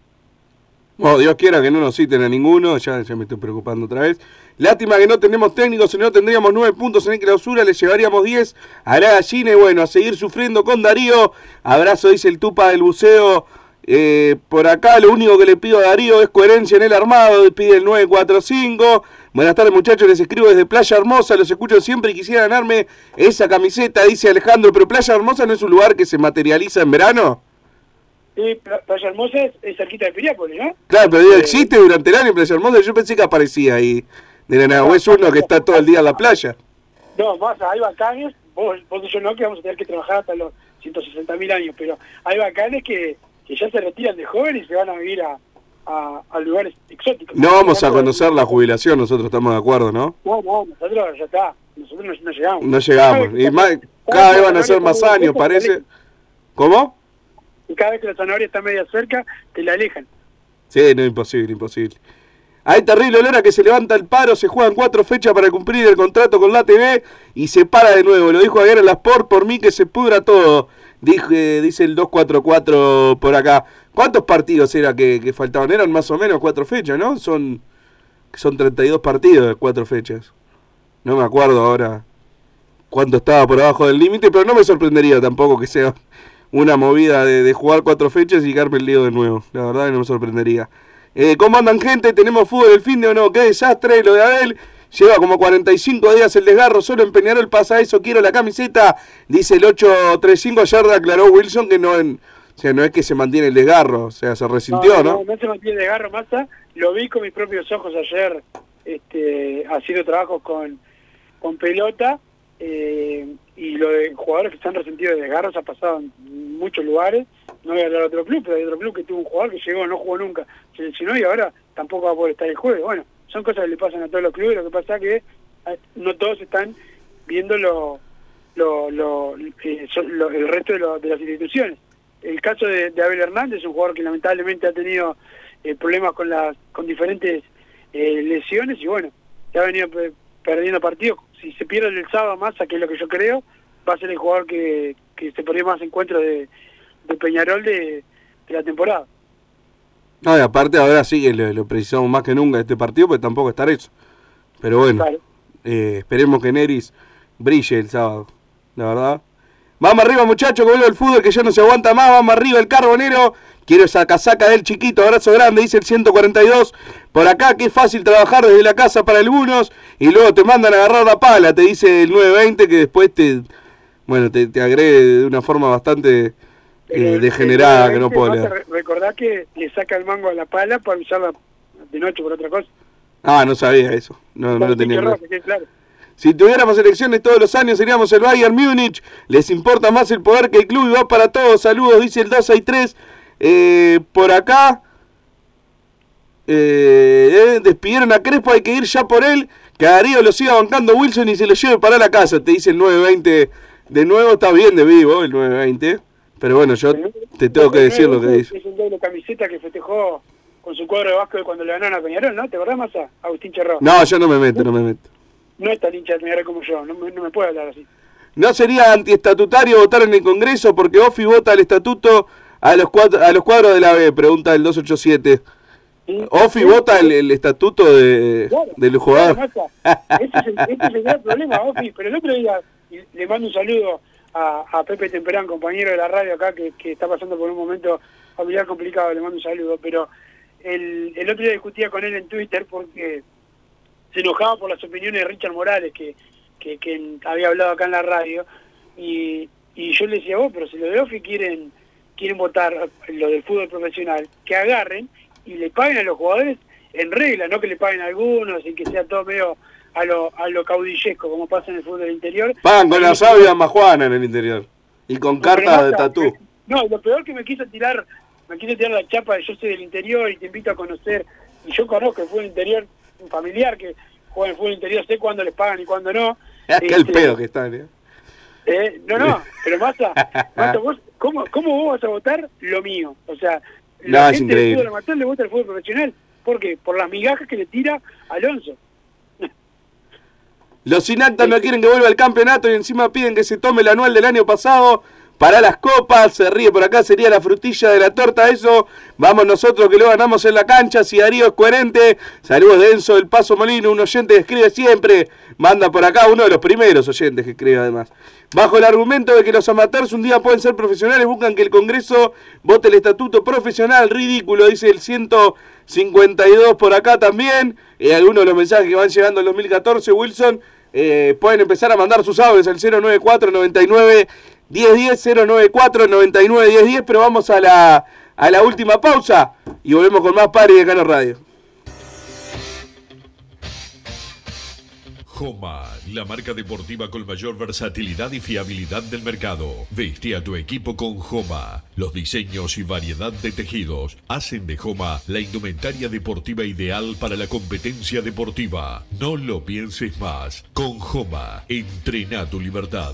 Bueno, Dios quiera que no nos citen a ninguno, ya, me estoy preocupando otra vez. Lástima que no tenemos técnicos, si no tendríamos nueve puntos en el clausura, le llevaríamos 10 a la gallina y bueno, a seguir sufriendo con Darío. Abrazo, dice el Tupa del buceo. Eh, por acá lo único que le pido a Darío es coherencia en el armado, pide el 945. Buenas tardes muchachos, les escribo desde Playa Hermosa, los escucho siempre y quisiera ganarme esa camiseta, dice Alejandro, pero Playa Hermosa no es un lugar que se materializa en verano. Playa Hermosa es, cerquita de Piriápolis, ¿no? Claro, pero digo, existe durante el año Playa Hermosa. Yo pensé que aparecía ahí. De la nada, o es uno que está todo el día en la playa. No, más hay bacanes, vos, vos y yo no, que vamos a tener que trabajar hasta los 160 mil años, pero hay bacanes que, que ya se retiran de jóvenes y se van a vivir a, a, a lugares exóticos. No vamos a conocer la jubilación, nosotros estamos de acuerdo, ¿no? No, no, nosotros ya está, nosotros no, no llegamos. No llegamos. Y más, cada vez van a ser más años, parece. ¿Cómo? Y cada vez que la zanahoria está media cerca, te la alejan. Sí, no, imposible, imposible. Hay terrible olor a que se levanta el paro, se juegan cuatro fechas para cumplir el contrato con la TV y se para de nuevo. Lo dijo ayer en la Sport, por mí que se pudra todo. Dije, dice el 244 por acá. ¿Cuántos partidos era que, que faltaban? Eran más o menos cuatro fechas, ¿no? Son, son 32 partidos de cuatro fechas. No me acuerdo ahora cuánto estaba por abajo del límite, pero no me sorprendería tampoco que sea una movida de, de jugar cuatro fechas y quedar perdido de nuevo. La verdad que no me sorprendería. Eh, ¿Cómo andan gente? ¿Tenemos fútbol el fin de o no? ¡Qué desastre lo de Abel! Lleva como 45 días el desgarro, solo en Peñarol pasa eso, quiero la camiseta. Dice el 835, ayer aclaró Wilson que no, en, o sea, no es que se mantiene el desgarro, o sea, se resintió, ¿no? No, no se mantiene el desgarro, Massa. Lo vi con mis propios ojos ayer este, haciendo trabajos con, con pelota. Eh, y lo de jugadores que se han resentido de desgarros ha pasado en muchos lugares. No voy a hablar de otro club, pero hay otro club que tuvo un jugador que llegó, no jugó nunca, se lesionó y ahora tampoco va a poder estar el jueves. Bueno, son cosas que le pasan a todos los clubes, lo que pasa que eh, no todos están viendo lo, lo, lo, eh, lo- el resto de, de las instituciones. El caso de, de Abel Hernández, un jugador que lamentablemente ha tenido eh, problemas con las con diferentes eh, lesiones y bueno, ya ha venido pe- perdiendo partidos. Si se pierde el sábado más, que es lo que yo creo, va a ser el jugador que, que se perdió más encuentros de, de Peñarol de, de la temporada. No, y aparte ahora sí que lo, lo precisamos más que nunca este partido, pues tampoco estar eso. Pero bueno, eh, esperemos que Neris brille el sábado, la verdad. Vamos arriba muchachos, vuelve el fútbol que ya no se aguanta más, vamos arriba el carbonero. Quiero esa casaca del chiquito, abrazo grande, dice el 142. Por acá, que es fácil trabajar desde la casa para algunos. Y luego te mandan a agarrar la pala, te dice el 920, que después te, bueno, te, te agregue de una forma bastante eh, degenerada, que no puedo leer. re- Recordá que le saca el mango a la pala para usarla de noche por otra cosa. Ah, no sabía eso, no, no lo tenía que claro. Si tuviéramos elecciones todos los años seríamos el Bayern Múnich. Les importa más el poder que el club y va para todos. Saludos, dice el 263. Eh, por acá. Eh, despidieron a Crespo, hay que ir ya por él. Que a Darío lo siga bancando Wilson y se lo lleve para la casa. Te dice el 920. De nuevo está bien de vivo el 920. Pero bueno, yo te tengo que decir lo que dice. Es un doble camiseta que festejó con su cuadro de básquet cuando le ganaron a Peñarol, ¿no? ¿Te acordás, Massa? Agustín Cherró. No, yo no me meto, no me meto. No es tan hincha de Peñarol como yo, no me, no me puede hablar así. ¿No sería antiestatutario votar en el Congreso porque Ofi vota el estatuto a los, cuadros, a los cuadros de la B? Pregunta el 287. Ofi vota el, el estatuto de, del jugador. Claro, ese es el, ese es el gran problema, Ofi. Pero el otro día le mando un saludo a, a Pepe Temperán, compañero de la radio acá, que, que está pasando por un momento familiar complicado, le mando un saludo. Pero el, el otro día discutía con él en Twitter porque se enojaba por las opiniones de Richard Morales, que, que, que había hablado acá en la radio, y, y yo le decía, vos, pero si los de OFI quieren, quieren votar lo del fútbol profesional, que agarren y le paguen a los jugadores en regla, no que le paguen a algunos y que sea todo medio a lo, a lo caudillesco, como pasa en el fútbol del interior. Pagan con la sabia majuana en el interior. Y con cartas de tatú. No, lo peor que me quiso tirar, me quiso tirar la chapa de yo soy del interior y te invito a conocer, y yo conozco el fútbol interior, un familiar que juega en el fútbol interior, sé cuándo les pagan y cuándo no. Qué el Este, pedo que están, ¿eh? Eh, no, no, pero Massa, Massa, vos, ¿cómo, ¿cómo vos vas a votar lo mío? O sea, No, la es gente del fútbol amateur le gusta el fútbol profesional. ¿Por qué? Por las migajas que le tira Alonso. Los inactas no quieren que vuelva al campeonato y encima piden que se tome el anual del año pasado para las copas. Se ríe por acá, sería la frutilla de la torta. Eso, vamos nosotros que lo ganamos en la cancha. Si Darío es coherente, saludos de Enzo del Paso Molino, un oyente que escribe siempre. Manda por acá, uno de los primeros oyentes que escribe además. Bajo el argumento de que los amateurs un día pueden ser profesionales, buscan que el Congreso vote el estatuto profesional. Ridículo, dice el 152 por acá también. Eh, algunos de los mensajes que van llegando en 2014, Wilson. Eh, pueden empezar a mandar sus audios al 094 99 1010 094 99 1010 pero vamos a la, a la última pausa y volvemos con más Pari de Cano Radio. Joma, la marca deportiva con mayor versatilidad y fiabilidad del mercado. Veste a tu equipo con Joma. Los diseños y variedad de tejidos hacen de Joma la indumentaria deportiva ideal para la competencia deportiva. No lo pienses más. Con Joma, entrena tu libertad.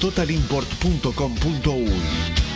www.totalimport.com.uy.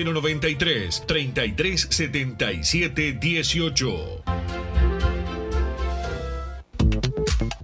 093 33 77 18.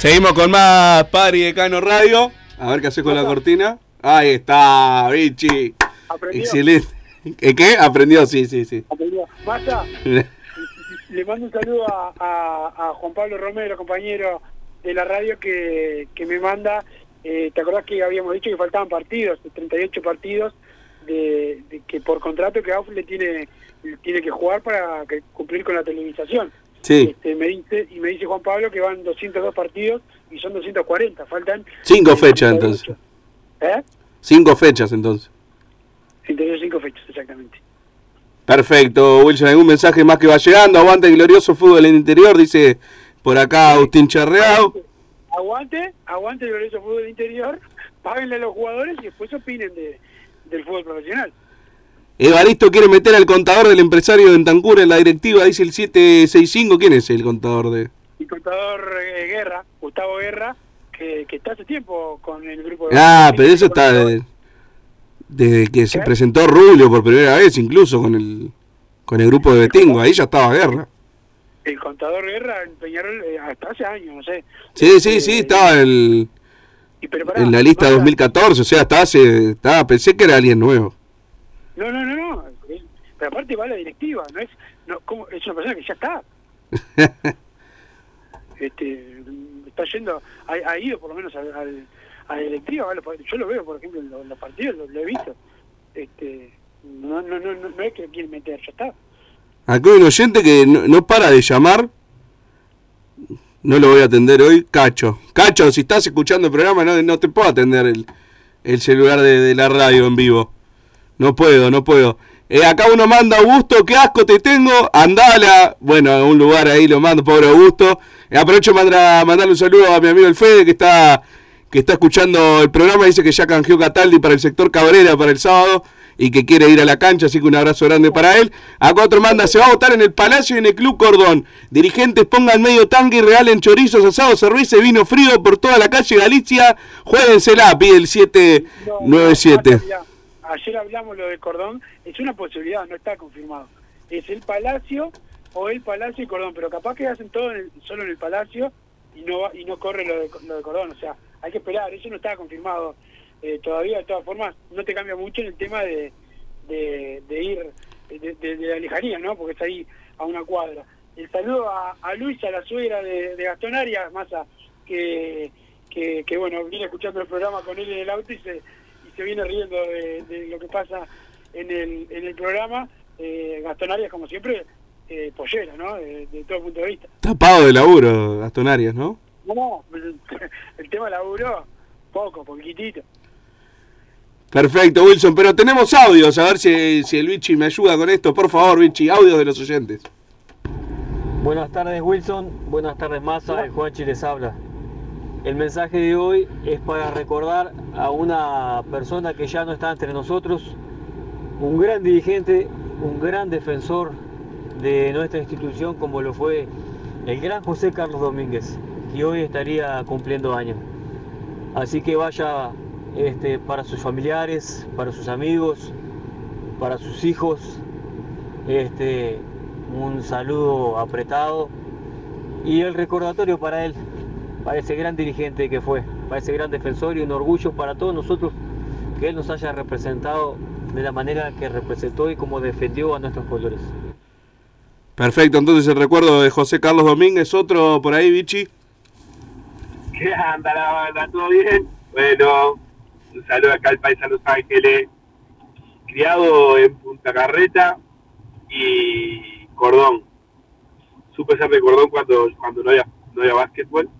Seguimos con más Padre y Decano Radio. A ver qué hace con la cortina. Ahí está. Excelente. ¿Eh, ¿Qué? Aprendió, sí, sí, sí. Aprendió. Massa, le mando un saludo a, a- a Juan Pablo Romero, compañero de la radio, que, que me manda. eh, ¿Te acordás que habíamos dicho que faltaban partidos, 38 partidos, de, de que por contrato que AUF le tiene, tiene que jugar para que- cumplir con la televisación? Sí. Este, me dice, y me dice Juan Pablo que van 202 partidos y son 240, faltan... Cinco fechas 38. entonces. ¿Eh? Cinco fechas entonces. 105 fechas, exactamente. Perfecto, Wilson. ¿Algún mensaje más que va llegando? Aguanta el glorioso fútbol en el interior, dice por acá Agustín Charreado. Aguante, aguante el glorioso fútbol interior, páguenle a los jugadores y después opinen de, del fútbol profesional. Evaristo quiere meter al contador del empresario de Tancura en la directiva, dice el 765. ¿Quién es el contador de...? El contador eh, Guerra, Gustavo Guerra, que, que está hace tiempo con el grupo de... Ah, pero eso está de- desde que se presentó Rubio por primera vez, incluso con el con el grupo de Betingo. Ahí ya estaba Guerra. El contador Guerra en Peñarol eh, hasta hace años, no sé. Sí, sí, sí, estaba en, el- Y en la lista no, 2014. O sea, estaba hace... Estaba, pensé que era alguien nuevo. No, no, no, no. eh, Pero aparte va la directiva, no es... No, ¿cómo? Es una persona que ya está. este, está yendo, ha, ha ido por lo menos al, al- a la directiva, pa- yo lo veo, por ejemplo, en los, partidos, lo, he visto. Este, no, no, no, no, es que quieren meter, ya está. Acá hay un oyente que no, no para de llamar. No lo voy a atender hoy. Cacho. Cacho, si estás escuchando el programa, no, no te puedo atender el, el celular de, de la radio en vivo. No puedo, no puedo. Eh, acá uno manda, Augusto, qué asco te tengo. Andala. Bueno, a un lugar ahí lo mando, pobre Augusto. Eh, aprovecho para mandarle un saludo a mi amigo el Fede, que está, que está escuchando el programa. Dice que ya canjeó Cataldi para el sector Cabrera para el sábado y que quiere ir a la cancha, así que un abrazo grande para él. Acá otro manda, se va a votar en el Palacio y en el Club Cordón. Dirigentes pongan medio tanque y regalen chorizos, asados, cerveza vino frío por toda la calle Galicia. Juéguensela, pide el 797. Mirá, ayer hablamos lo de Cordón, es una posibilidad, no está confirmado. Es el Palacio o el Palacio y Cordón, pero capaz que hacen todo en solo en el Palacio y no y no corre lo de, lo de Cordón, o sea, hay que esperar, eso no está confirmado eh, todavía, de todas formas, no te cambia mucho en el tema de, de, ir de, de- la lejanía, ¿no? Porque está ahí a una cuadra. El saludo a, a Luisa, la suegra de, Gastón Arias, Massa, que, que, que, bueno, viene escuchando el programa con él en el auto y se, y se viene riendo de, lo que pasa en el, en el programa. Eh, Gastón Arias, como siempre, eh, pollera, ¿no? De, de todo punto de vista. Tapado de laburo, Gastón Arias, ¿no? No, el, el tema laburo, poco, poquitito. Perfecto, Wilson, pero tenemos audios, a ver si, si el Vichy me ayuda con esto. Por favor, Vichy, audios de los oyentes. Buenas tardes Wilson, buenas tardes Massa, el Juanchi les habla. El mensaje de hoy es para recordar a una persona que ya no está entre nosotros, un gran dirigente, un gran defensor de nuestra institución como lo fue el gran José Carlos Domínguez, que hoy estaría cumpliendo años. Así que vaya este, para sus familiares, para sus amigos, para sus hijos, este, un saludo apretado y el recordatorio para él, para ese gran dirigente que fue, para ese gran defensor y un orgullo para todos nosotros que él nos haya representado de la manera que representó y como defendió a nuestros colores. Perfecto, entonces el recuerdo de José Carlos Domínguez, otro por ahí, Vichy. ¿Qué anda? ¿Todo bien? Bueno, un saludo acá al país a Los Ángeles. Criado en Punta Carreta y Cordón. Supe ser de Cordón cuando, cuando no, había, no había básquetbol.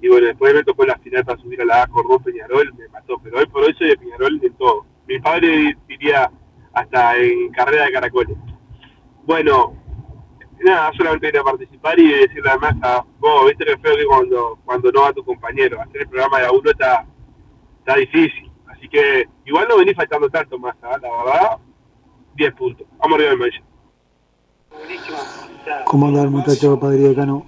Y bueno, después me tocó la final para subir a la A Cordón Peñarol, me mató. Pero hoy por hoy soy de Peñarol en todo. Mi padre diría hasta en carrera de caracoles. Bueno, nada, solamente quería participar y decirle además a vos, viste que feo que cuando, cuando no va tu compañero, hacer el programa de a uno está, está difícil. Así que igual no venís faltando tanto más, ¿ah? la verdad, 10 puntos. Vamos arriba del Mancha. ¿Cómo anda el muchacho Padre Decano?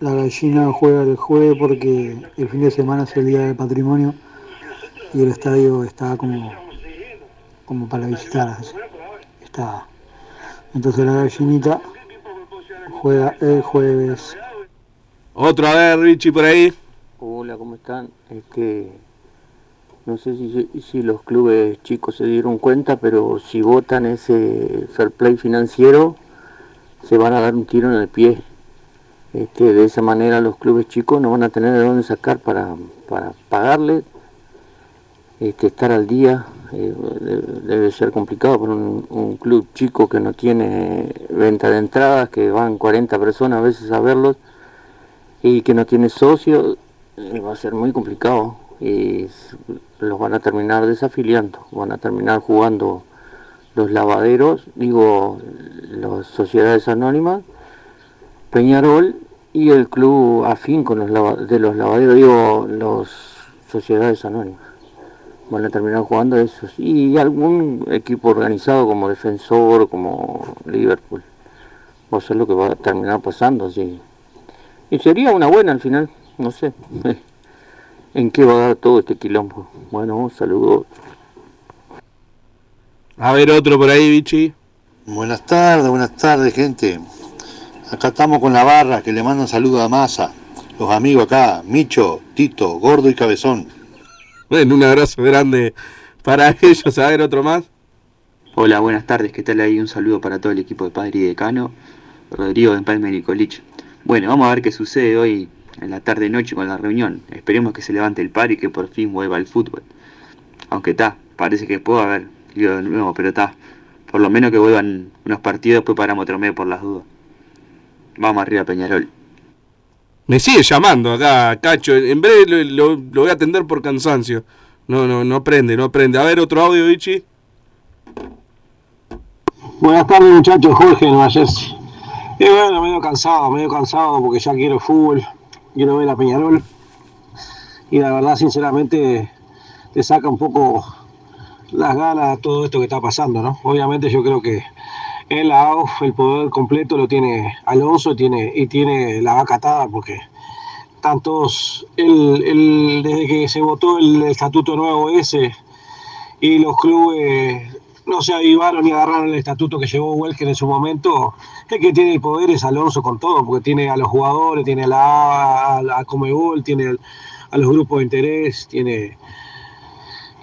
La gallina juega el jueves porque el fin de semana es el día del patrimonio y el estadio está como, como para visitar. Está. Entonces la gallinita juega el jueves. Otro, a ver, Vichy, por ahí. Hola, ¿cómo están? Es que no sé si, si los clubes chicos se dieron cuenta, pero si votan ese fair play financiero, se van a dar un tiro en el pie. Este, de esa manera los clubes chicos no van a tener de dónde sacar para, para pagarle, este, estar al día. eh, de- debe ser complicado para un, club chico que no tiene venta de entradas, que van 40 personas a veces a verlos y que no tiene socios, eh, va a ser muy complicado y los van a terminar desafiliando, van a terminar jugando los lavaderos, digo, las sociedades anónimas, Peñarol y el club afín con los de los lavaderos, digo, las sociedades anónimas. Van a terminar jugando esos. Y algún equipo organizado como Defensor, como Liverpool. Va a ser lo que va a terminar pasando, sí. Y sería una buena al final, no sé. ¿En qué va a dar todo este quilombo? Bueno, un saludo. A ver otro por ahí, Vichy. Buenas tardes, buenas tardes, gente. Acá estamos con la barra, que le mando un saludo a Masa. Los amigos acá, Micho, Tito, Gordo y Cabezón. Bueno, un abrazo grande para ellos. A ver otro más. Hola, buenas tardes, ¿qué tal ahí? Un saludo para todo el equipo de Padre y Decano, Rodrigo de Empalme Nicolich. Bueno, vamos a ver qué sucede hoy en la tarde-noche con la reunión. Esperemos que se levante el par y que por fin vuelva el fútbol. Aunque está, parece que puedo haber ido de nuevo, pero está. Por lo menos que vuelvan unos partidos, después paramos otro medio por las dudas. Vamos arriba, Peñarol. Me sigue llamando acá, Cacho. En breve lo, lo- voy a atender por cansancio. No, no, no prende, no prende. A ver otro audio, Vichy. Buenas tardes muchachos, Jorge Jersey. Y bueno, medio cansado, medio cansado porque ya quiero fútbol, quiero ver a Peñarol. Y la verdad, sinceramente, te saca un poco las ganas todo esto que está pasando, ¿no? Obviamente yo creo que el AUF, el poder completo lo tiene Alonso tiene, y tiene la vaca atada porque están todos, el, el- desde que se votó el estatuto nuevo ese y los clubes no se avivaron ni agarraron el estatuto que llevó Welker en su momento, el que tiene el poder es Alonso con todo, porque tiene a los jugadores, tiene a la, a la Comebol, tiene a los grupos de interés, tiene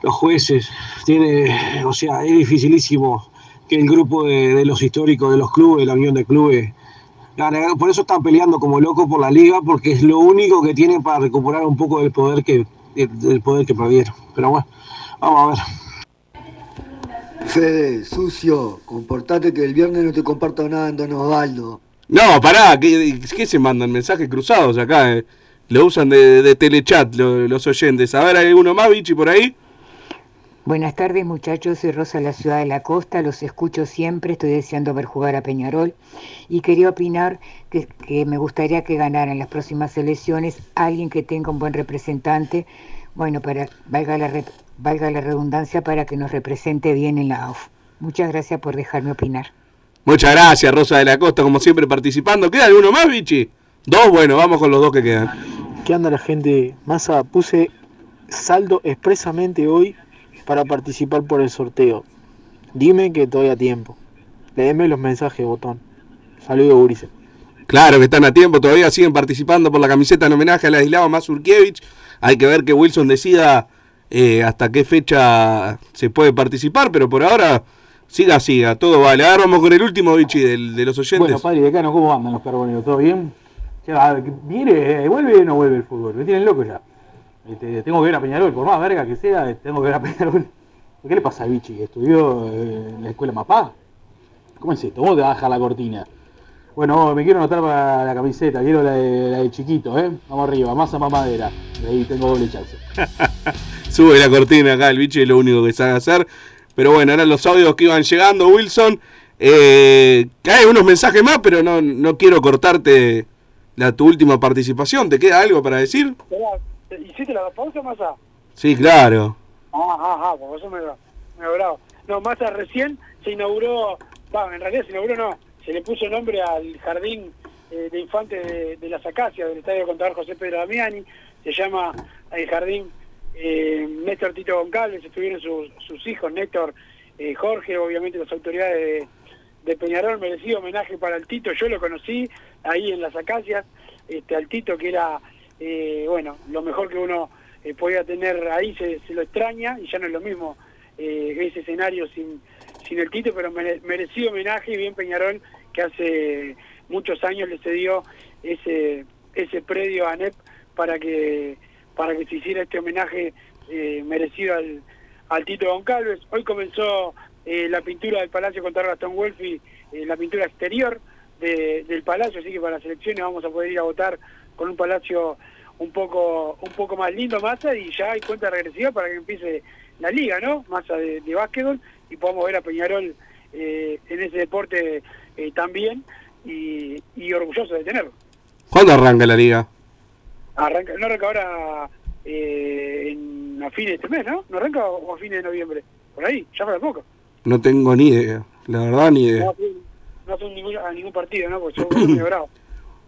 los jueces, tiene, o sea, es dificilísimo que el grupo de, de los históricos de los clubes, de la unión de clubes, por eso están peleando como locos por la liga, porque es lo único que tienen para recuperar un poco del poder que, del del poder que perdieron. Pero bueno, vamos a ver. Fede, sucio, comportate que el viernes no te comparto nada en Don Osvaldo. No, pará, ¿qué, qué se mandan? Mensajes cruzados acá. eh? Lo usan de, de telechat lo- los oyentes. A ver, ¿hay alguno más, Vichy, por ahí? Buenas tardes muchachos, soy Rosa de la Ciudad de la Costa, los escucho siempre, estoy deseando ver jugar a Peñarol y quería opinar que, que me gustaría que ganara en las próximas elecciones alguien que tenga un buen representante, bueno, para valga la, re- valga la redundancia, para que nos represente bien en la AUF. Muchas gracias por dejarme opinar. Muchas gracias, Rosa de la Costa, como siempre participando. ¿Queda alguno más, Vichy? Dos, bueno, vamos con los dos que quedan. ¿Qué anda la gente? Massa, puse saldo expresamente hoy para participar por el sorteo. Dime que todavía a tiempo. Léeme los mensajes, botón. Saludos, Urice. Claro que están a tiempo, todavía siguen participando por la camiseta en homenaje a Ladislao Mazurkiewicz. Hay que ver que Wilson decida eh, hasta qué fecha se puede participar, pero por ahora siga, siga, todo vale. Ahora vamos con el último, Vichy, del- de los oyentes. Bueno, padre decano, ¿cómo andan los carboneros? ¿Todo bien? Ya, ¿Viene, eh, vuelve o no vuelve el fútbol? Me tienen loco ya. Este, tengo que ver a Peñarol, por más verga que sea, eh, tengo que ver a Peñarol. ¿Qué le pasa a Vichy? ¿Estudió eh, en la escuela Mapá? ¿Cómo es esto? ¿Cómo te baja la cortina? Bueno, me quiero anotar para la camiseta, quiero la de, la de chiquito, ¿eh? Vamos arriba, masa más madera. Ahí tengo doble chance. Sube la cortina acá, el Vichy es lo único que sabe hacer. Pero bueno, eran los audios que iban llegando, Wilson. Eh, hay unos mensajes más, pero no, no quiero cortarte la, tu última participación. ¿Te queda algo para decir? Esperá, ¿Hiciste la pausa, Massa? Sí, claro. Ah, ah, ah, por eso me, me bravo. No, Massa recién se inauguró, va, en realidad se inauguró no, se le puso nombre al jardín eh, de infantes de, de las Acacias del Estadio Contador José Pedro Damiani, se llama el jardín eh, Néstor Tito Goncalves, estuvieron sus, sus hijos, Néstor, eh, Jorge, obviamente las autoridades de, de Peñarol, merecido homenaje para el Tito, yo lo conocí ahí en las Acacias, este, al Tito que era, eh, bueno, lo mejor que uno eh, podía tener ahí, se, lo extraña y ya no es lo mismo eh, ese escenario sin, sin el Tito, pero mere- merecido homenaje y bien Peñarol que hace muchos años le cedió ese, ese predio a ANEP para que para que se hiciera este homenaje eh, merecido al, al Tito Goncalves. Hoy comenzó la pintura del Palacio Contador Gastón Welfi, eh, la pintura exterior de- del Palacio, así que para las elecciones vamos a poder ir a votar con un Palacio un poco un poco más lindo, Massa, y ya hay cuenta regresiva para que empiece la liga, ¿no? Massa de, de básquetbol, y podamos ver a Peñarol eh, en ese deporte eh, también, y, y orgulloso de tenerlo. ¿Cuándo arranca la liga? Arranca, no arranca ahora eh, en a fines de este mes, ¿no? ¿No arranca o a fines de noviembre? Por ahí, ya para poco. No tengo ni idea, la verdad ni idea. No, no hacen ningún, a ningún partido, ¿no? Porque son muy bravos.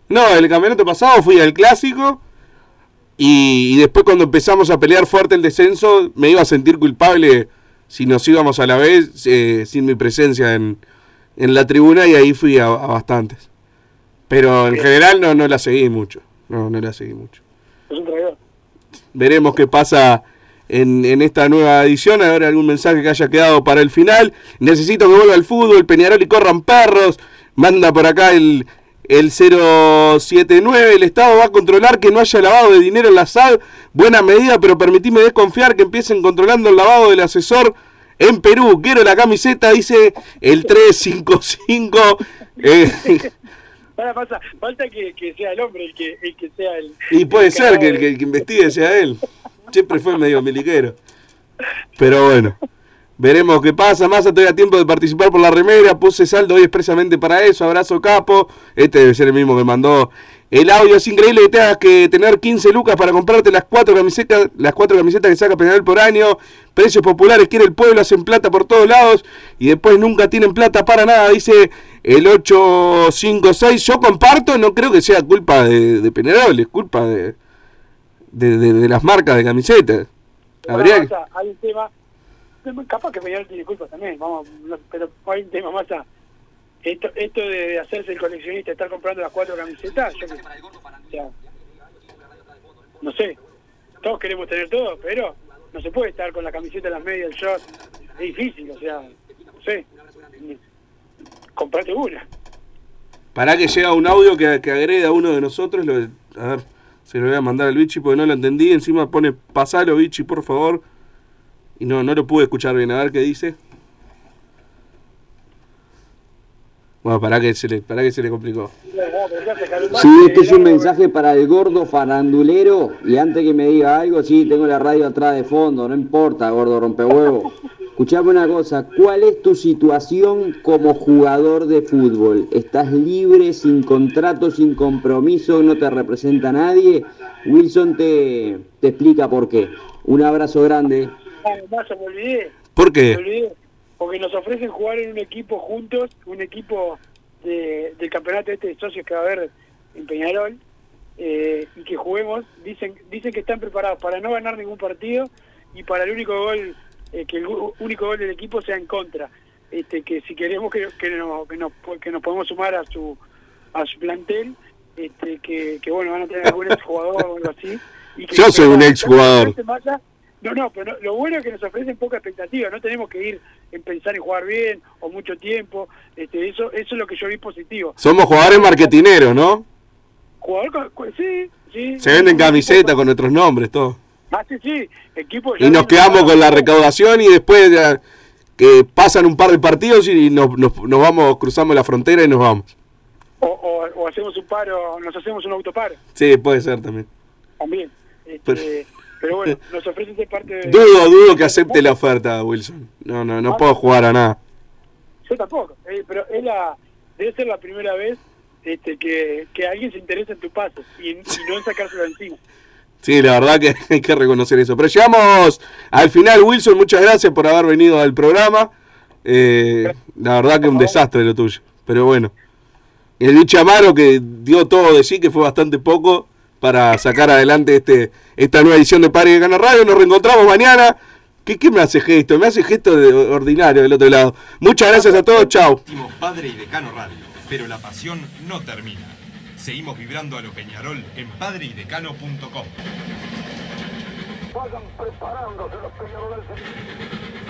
No, el campeonato pasado fui al clásico y, y después cuando empezamos a pelear fuerte el descenso me iba a sentir culpable si nos íbamos a la vez eh, sin mi presencia en, en la tribuna y ahí fui a, a bastantes. Pero en general no, no la seguí mucho. No, no la seguí mucho. Es un traidor. Veremos qué pasa en, en esta nueva edición. A ver algún mensaje que haya quedado para el final. Necesito que vuelva el fútbol, Peñarol y corran perros. Manda por acá el, el 079. El Estado va a controlar que no haya lavado de dinero en la SAD. Buena medida, pero permitime desconfiar que empiecen controlando el lavado del asesor en Perú. Quiero la camiseta, dice el 355. Eh, pasa, falta que, que sea el hombre el que, el que sea el. y puede el ser que el que, el que investigue sea él. Siempre fue medio miliquero. Pero bueno. Veremos qué pasa. Más todavía a tiempo de participar por la remera. Puse saldo hoy expresamente para eso. Abrazo capo. Este debe ser el mismo que mandó el audio. Es increíble que tengas que tener 15 lucas para comprarte las cuatro camisetas, las cuatro camisetas que saca Peñarol por año. Precios populares, quiere el pueblo, hacen plata por todos lados y después nunca tienen plata para nada, dice el 856. Yo comparto, no creo que sea culpa de, de Peñarol, es culpa de, de, de- de las marcas de camisetas. Habría que- Massa, hay un tema, capaz que Peñarol tiene culpa también, vamos, pero hay un tema más esto, esto de hacerse el coleccionista, estar comprando las cuatro camisetas, yo no sé, todos queremos tener todo, pero no se puede estar con la camiseta, las medias, el short, es difícil, o sea, no sé, comprate una. Para que llega un audio que, que agrede a uno de nosotros. Lo, a ver, se lo voy a mandar al bichi porque no lo entendí. Encima pone, pasalo bichi, por favor. Y no, no lo pude escuchar bien. A ver qué dice. Bueno, para que se le, para que se le complicó. Sí, este es un mensaje para el gordo farandulero. Y antes que me diga algo, sí, tengo la radio atrás de fondo, no importa, gordo rompehuevo. Escuchame una cosa, ¿cuál es tu situación como jugador de fútbol? ¿Estás libre, sin contrato, sin compromiso, no te representa nadie? Wilson te, te explica por qué. Un abrazo grande. Ah, Massa, me olvidé. ¿Por Me qué? olvidé, porque nos ofrecen jugar en un equipo juntos, un equipo de- del campeonato este de socios que va a haber en Peñarol, eh, y que juguemos, dicen dicen que están preparados para no ganar ningún partido y para el único gol, eh, que el único gol del equipo sea en contra. Este, que si queremos que, que, nos, que, nos, que nos podemos sumar a su a su plantel, este, que, que bueno, van a tener algún jugador o algo así. Y que- Yo soy un exjugador. No, no, pero lo bueno es que nos ofrecen poca expectativa, no tenemos que ir en pensar en jugar bien o mucho tiempo, este, eso eso es lo que yo vi positivo. Somos jugadores marketineros, ¿no? Jugador, sí, sí. Se venden camisetas con nuestros nombres, todo. Ah, sí, sí, equipo Y nos quedamos con la recaudación y después ya, que pasan un par de partidos y nos, nos, nos vamos, cruzamos la frontera y nos vamos. O, o, o hacemos un paro, nos hacemos un autoparo, Sí, puede ser también. también. Este, pero bueno, nos ofrecen ser parte de... Dudo, dudo que acepte la oferta, Wilson. No, no, no puedo jugar a nada. Yo tampoco, eh, pero es la, debe ser la primera vez este, que, que alguien se interesa en tu pase y, y no en sacárselo encima. Sí, la verdad que hay que reconocer eso. Pero llegamos al final, Wilson. Muchas gracias por haber venido al programa. Eh, la verdad que un desastre lo tuyo. Pero bueno. El bicho Amaro que dio todo de sí, que fue bastante poco para sacar adelante este esta nueva edición de Padre de Gana Radio. Nos reencontramos mañana. ¿Qué, ¿Qué me hace gesto? Me hace gesto de ordinario del otro lado. Muchas gracias a todos. Chao. Último Padre y Decano Radio, pero la pasión no termina. Seguimos vibrando a lo Peñarol en padreidecano.com. Vayan preparándose los peleadores del